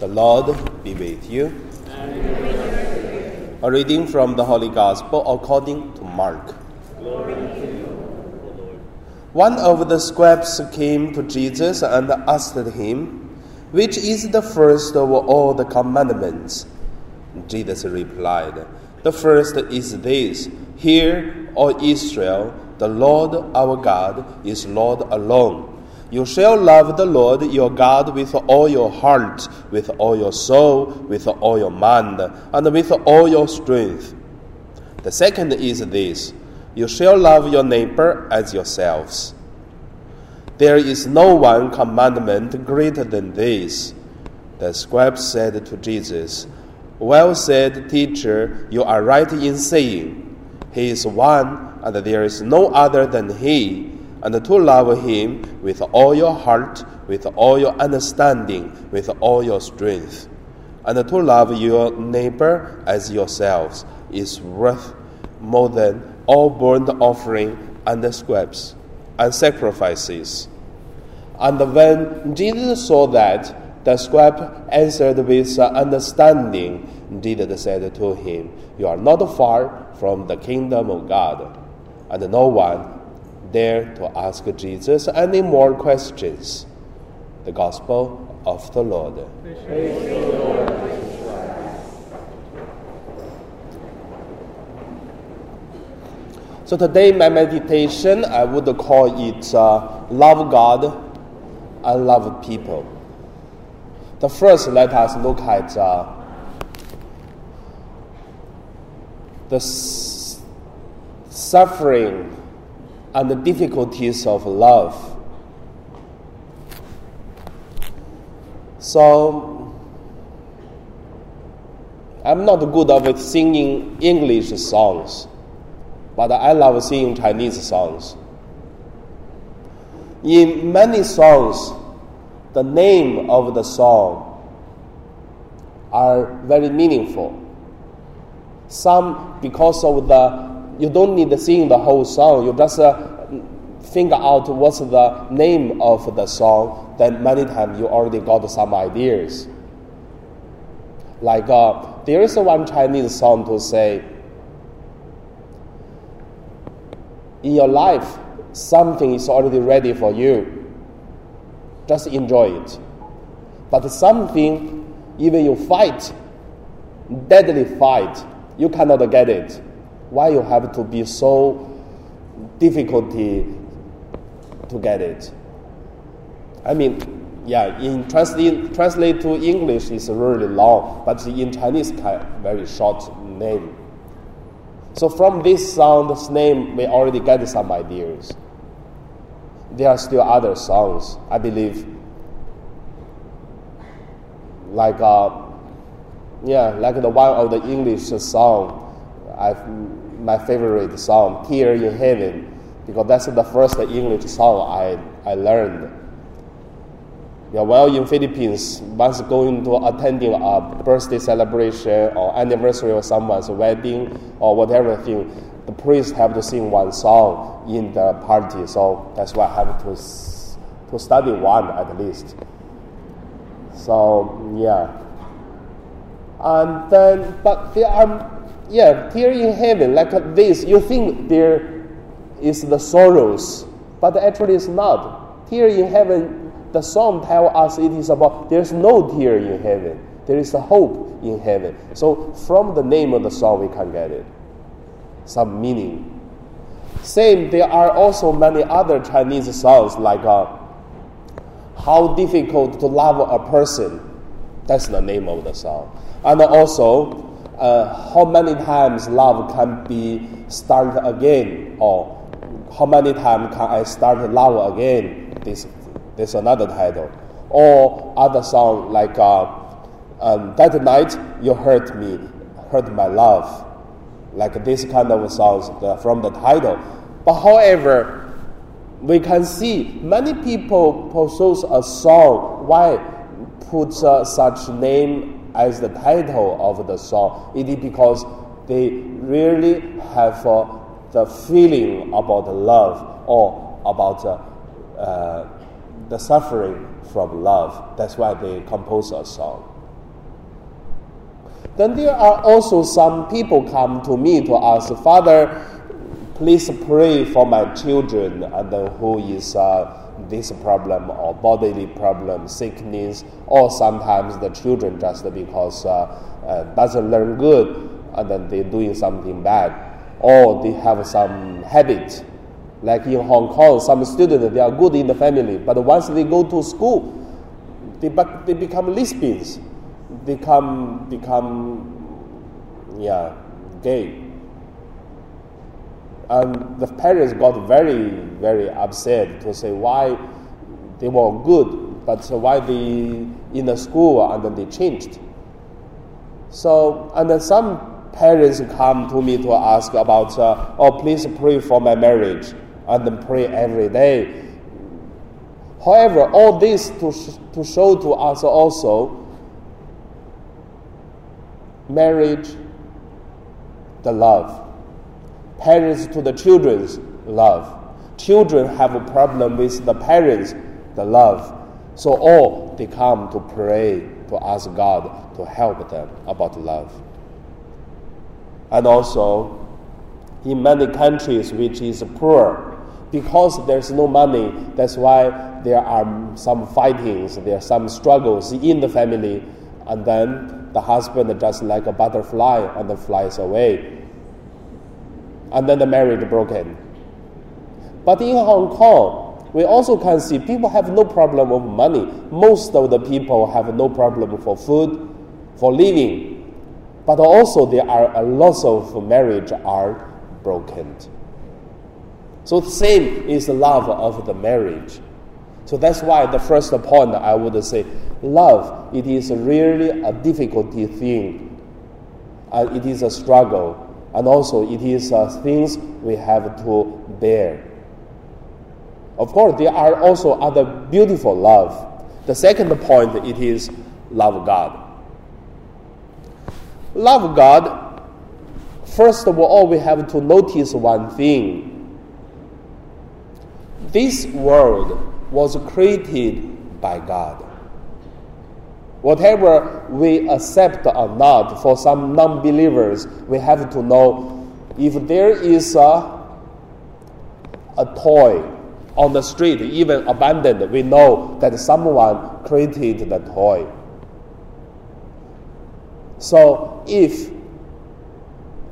The Lord be with you. A reading from the Holy Gospel according to Mark. One of the scribes came to Jesus and asked him, Which is the first of all the commandments? Jesus replied, The first is this Hear, O Israel, the Lord our God is Lord alone. You shall love the Lord your God with all your heart, with all your soul, with all your mind, and with all your strength. The second is this You shall love your neighbor as yourselves. There is no one commandment greater than this. The scribe said to Jesus, Well said, teacher, you are right in saying, He is one, and there is no other than He and to love him with all your heart, with all your understanding, with all your strength. And to love your neighbor as yourselves is worth more than all burnt offering and scraps and sacrifices. And when Jesus saw that, the scribe answered with understanding. Jesus said to him, You are not far from the kingdom of God. And no one dare to ask Jesus any more questions. The Gospel of the Lord. So today, my meditation, I would call it uh, love God and love people. The first, let us look at uh, the suffering and the difficulties of love. So, I'm not good at singing English songs, but I love singing Chinese songs. In many songs, the name of the song are very meaningful. Some because of the you don't need to sing the whole song. You just uh, figure out what's the name of the song. Then many times you already got some ideas. Like uh, there is one Chinese song to say, in your life, something is already ready for you. Just enjoy it. But something, even you fight, deadly fight, you cannot get it why you have to be so difficulty to get it? I mean, yeah, in translate, translate to English is really long, but in Chinese, very short name. So from this sound's name, we already get some ideas. There are still other songs, I believe, like uh, yeah, like the one of the English song. I my favorite song, Tears in Heaven, because that's the first English song I, I learned. Yeah, while in Philippines, once going to attending a birthday celebration or anniversary of someone's wedding or whatever thing, the priest have to sing one song in the party. So that's why I have to to study one at least. So yeah, and then but there are yeah, tears in heaven, like this, you think there is the sorrows, but actually it's not. Tears in heaven, the song tell us it is about there's no tear in heaven. There is a hope in heaven. So from the name of the song, we can get it. Some meaning. Same, there are also many other Chinese songs like uh, How Difficult to Love a Person. That's the name of the song. And also, uh, how many times love can be started again, or how many times can I start love again? This, this another title. Or other song like uh, um, that night you hurt me, hurt my love, like this kind of songs from the title. But however, we can see many people propose a song. Why put uh, such name as the title of the song. It is because they really have uh, the feeling about love or about uh, uh, the suffering from love. That's why they compose a song. Then there are also some people come to me to ask, Father, please pray for my children and who is uh, this problem or bodily problem, sickness, or sometimes the children just because uh, uh, doesn't learn good and then they're doing something bad, or they have some habit. Like in Hong Kong, some students they are good in the family, but once they go to school, they, they become lesbians, become become yeah gay. And the parents got very, very upset to say why they were good, but why they in the school and then they changed. So, and then some parents come to me to ask about, uh, oh, please pray for my marriage, and then pray every day. However, all this to, sh- to show to us also marriage, the love parents to the children's love. Children have a problem with the parents, the love. So all they come to pray to ask God to help them about love. And also, in many countries which is poor, because there's no money, that's why there are some fightings, there are some struggles in the family, and then the husband just like a butterfly and then flies away and then the marriage broken. But in Hong Kong, we also can see people have no problem with money. Most of the people have no problem for food, for living. But also there are a lot of marriage are broken. So same is the love of the marriage. So that's why the first point I would say, love, it is really a difficulty thing. Uh, it is a struggle and also it is uh, things we have to bear. Of course, there are also other beautiful love. The second point it is love God. Love God. First of all, we have to notice one thing. This world was created by God. Whatever we accept or not, for some non believers, we have to know if there is a, a toy on the street, even abandoned, we know that someone created the toy. So if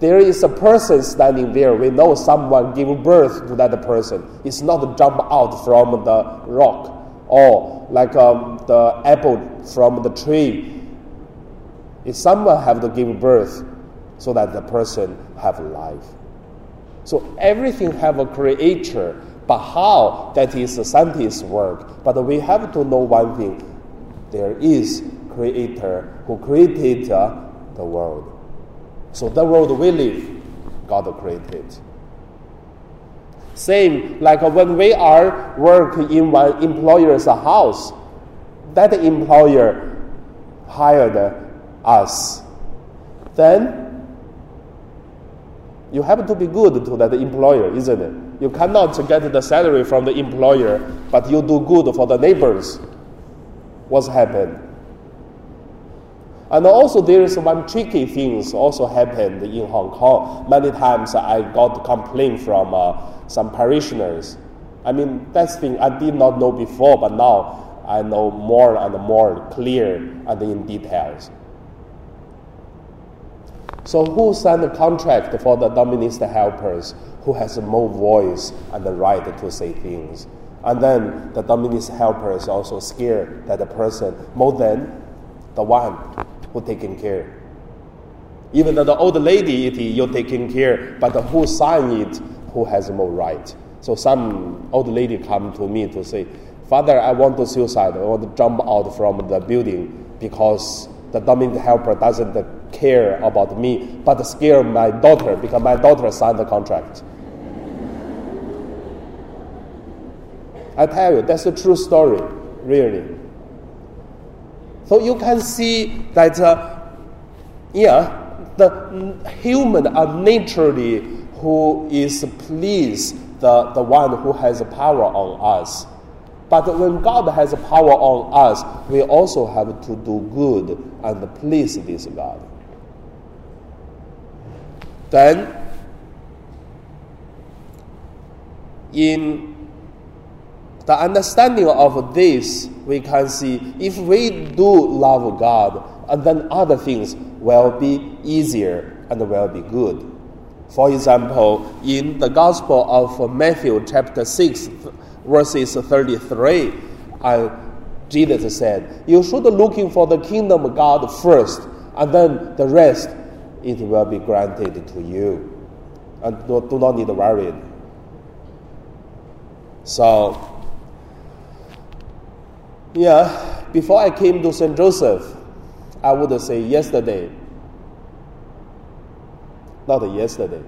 there is a person standing there, we know someone gave birth to that person. It's not jump out from the rock or like um, the apple from the tree. If someone have to give birth so that the person have life. So everything have a creator, but how that is a scientist's work. But we have to know one thing: there is creator who created uh, the world. So the world we live, God created. Same like uh, when we are work in one employer's house, that employer hired us. Then you have to be good to that employer, isn't it? You cannot get the salary from the employer, but you do good for the neighbors. What's happened? And also there is one tricky things also happened in Hong Kong. Many times I got complaint from uh, some parishioners. I mean, that's thing I did not know before, but now I know more and more clear and in details. So who signed the contract for the Dominist helpers who has more voice and the right to say things? And then the Dominist helpers also scared that the person more than the one who taking care. Even though the old lady, it, you're taking care, but who signed it, who has more right. So some old lady come to me to say, Father, I want to suicide. I want to jump out from the building because the dominant helper doesn't care about me, but scare my daughter because my daughter signed the contract. I tell you, that's a true story, really. So you can see that, uh, yeah, the human are naturally who is pleased the, the one who has power on us. But when God has power on us, we also have to do good and please this God. Then, in the understanding of this, we can see if we do love God, and then other things will be easier and will be good. For example, in the Gospel of Matthew, chapter 6, verses 33, and Jesus said, You should looking for the kingdom of God first, and then the rest it will be granted to you. And do, do not need to worry. So, yeah, before I came to St. Joseph, I would say yesterday, not yesterday,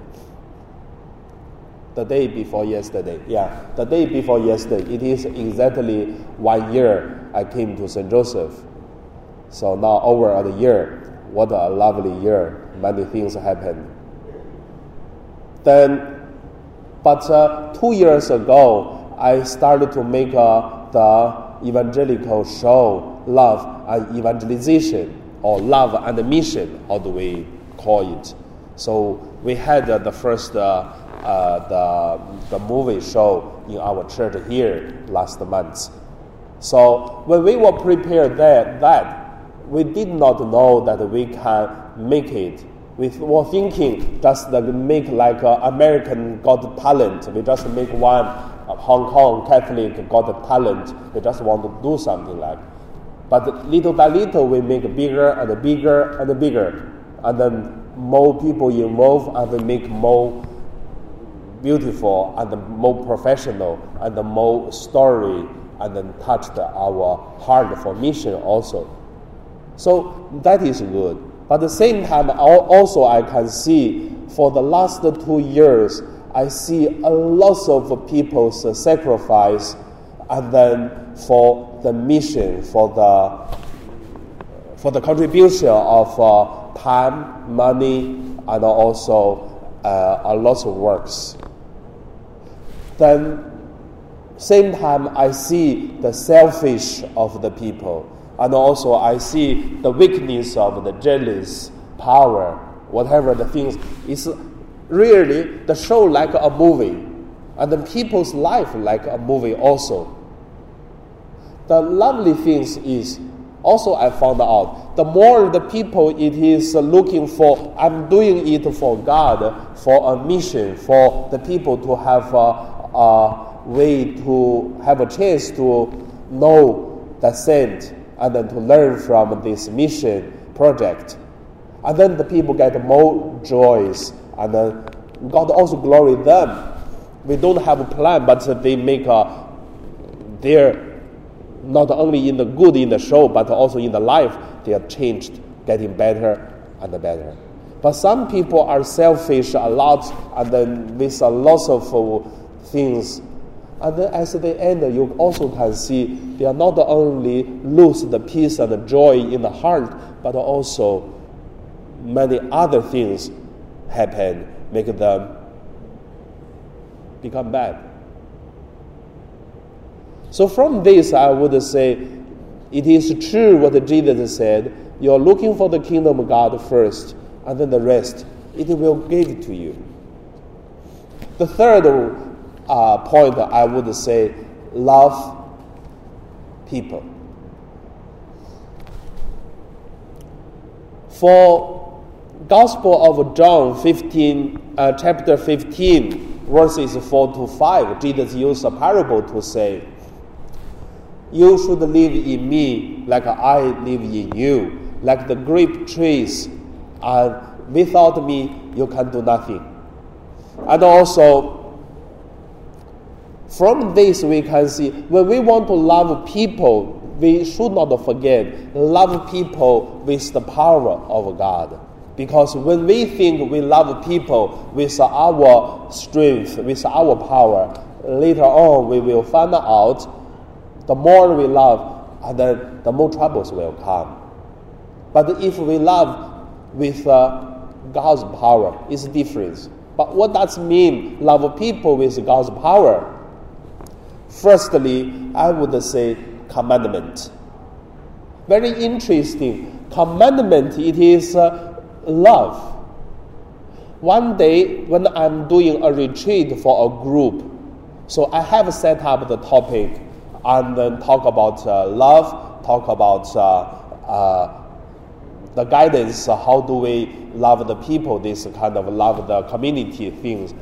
the day before yesterday. Yeah, the day before yesterday. It is exactly one year I came to St. Joseph. So now over a year. What a lovely year. Many things happened. Then, but uh, two years ago, I started to make uh, the evangelical show, Love and Evangelization, or Love and Mission, how do we call it? So we had uh, the first uh, uh, the, the movie show in our church here last month. So when we were prepared that, that we did not know that we can make it. We were thinking just make like American Got Talent. We just make one Hong Kong Catholic Got the Talent. they just want to do something like. But little by little, we make bigger and bigger and bigger, and then more people involved, and we make more beautiful and more professional and more story and then touched our heart for mission also. So that is good. But at the same time, also I can see for the last two years, I see a lot of people's sacrifice and then for the mission, for the for the contribution of uh, time, money, and also uh, a lot of works then same time I see the selfish of the people, and also I see the weakness of the jealous power, whatever the things. It's really the show like a movie, and the people's life like a movie also. The lovely things is also I found out the more the people it is looking for, I'm doing it for God, for a mission, for the people to have. A, a way to have a chance to know the saint and then to learn from this mission project. And then the people get more joys and then God also glory them. We don't have a plan, but they make a, they're not only in the good in the show, but also in the life, they are changed, getting better and better. But some people are selfish a lot, and then with a lot of uh, things. And then as they end, you also can see they are not only lose the peace and the joy in the heart, but also many other things happen, make them become bad. So from this, I would say it is true what Jesus said. You are looking for the kingdom of God first, and then the rest it will give to you. The third uh, point, I would say love people. For Gospel of John 15, uh, chapter 15, verses 4 to 5, Jesus used a parable to say, You should live in me like I live in you, like the grape trees, and without me you can do nothing. And also, from this, we can see when we want to love people, we should not forget love people with the power of God. Because when we think we love people with our strength, with our power, later on we will find out the more we love, then the more troubles will come. But if we love with uh, God's power, it's different. But what does mean love people with God's power? Firstly, I would say commandment. Very interesting. Commandment, it is uh, love. One day, when I'm doing a retreat for a group, so I have set up the topic and then talk about uh, love, talk about uh, uh, the guidance, how do we love the people, this kind of love the community things.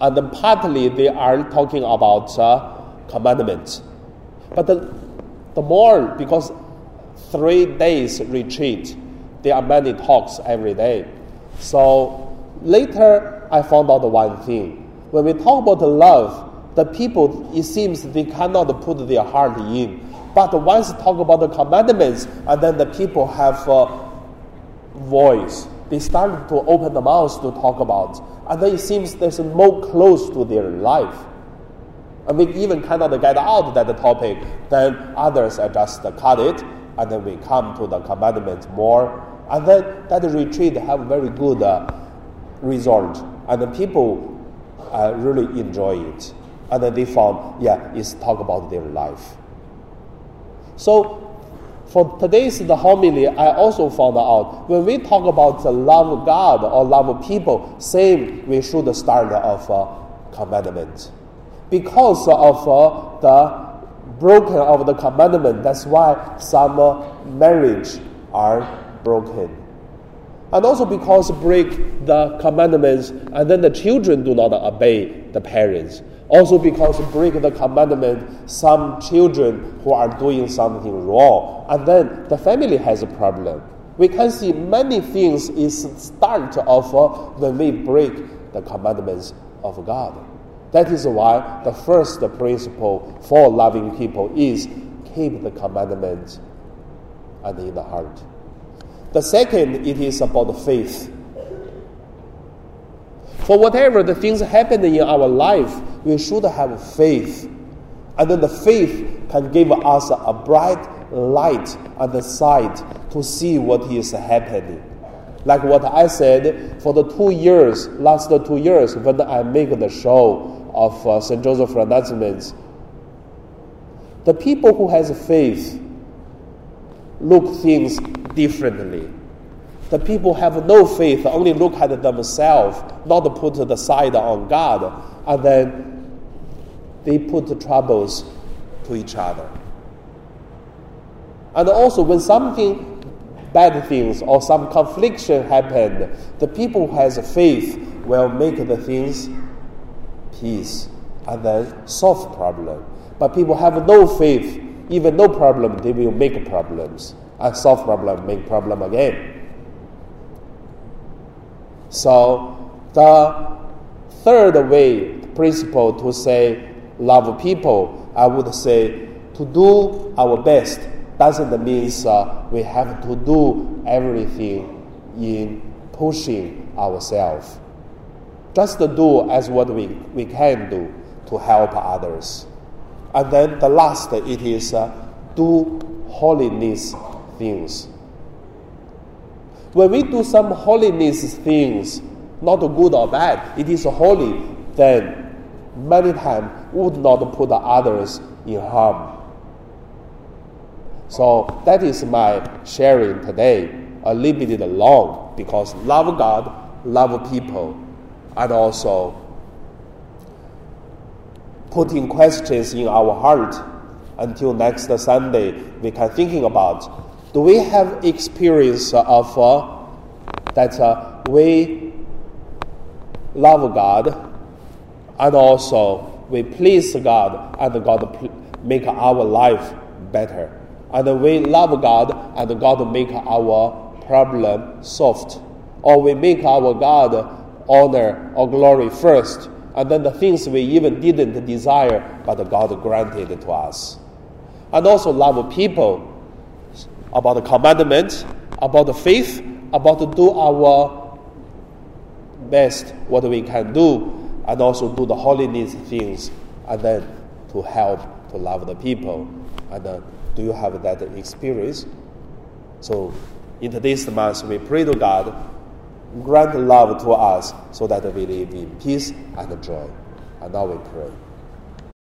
And then partly they are talking about uh, commandments. But the, the more, because three days retreat, there are many talks every day. So later I found out the one thing. When we talk about the love, the people, it seems they cannot put their heart in. But once talk about the commandments, and then the people have a voice. They start to open the mouth to talk about. And then it seems there's more close to their life. And we even cannot get out that topic, then others are just cut it, and then we come to the commandments more. And then that retreat have very good uh, result, and the people uh, really enjoy it. And then they found, yeah, it's talk about their life. So for today's the homily, I also found out when we talk about the love of God or love of people, same we should start of uh, commandment. Because of uh, the broken of the commandment, that's why some uh, marriage are broken and also because break the commandments and then the children do not obey the parents. Also because break the commandment some children who are doing something wrong. And then the family has a problem. We can see many things is start of uh, when we break the commandments of god. That is why the first principle for loving people is keep the commandments and in the heart the second, it is about faith. For whatever the things happen in our life, we should have faith. And then the faith can give us a bright light on the side to see what is happening. Like what I said, for the two years, last two years, when I make the show of uh, St. Joseph Announcements, the people who has faith look things differently. The people have no faith, only look at themselves, not put the side on God, and then they put the troubles to each other. And also, when something bad things or some confliction happened, the people who has faith will make the things peace and then solve problem. But people have no faith, even no problem, they will make problems and solve problem, make problem again. So the third way principle to say love people, I would say to do our best doesn't mean uh, we have to do everything in pushing ourselves. Just do as what we, we can do to help others. And then the last, it is uh, do holiness things. When we do some holiness things, not good or bad, it is holy, then many times would not put others in harm. So that is my sharing today, a little bit long because love God, love people, and also putting questions in our heart until next Sunday we can thinking about do we have experience of uh, that uh, we love God and also we please God and God make our life better? And we love God and God make our problem solved. Or we make our God honor or glory first and then the things we even didn't desire but God granted to us and also love people about the commandment, about the faith, about to do our best, what we can do, and also do the holiness things, and then to help to love the people. And uh, do you have that experience? So, in today's month, we pray to God, grant love to us so that we live in peace and joy. And now we pray.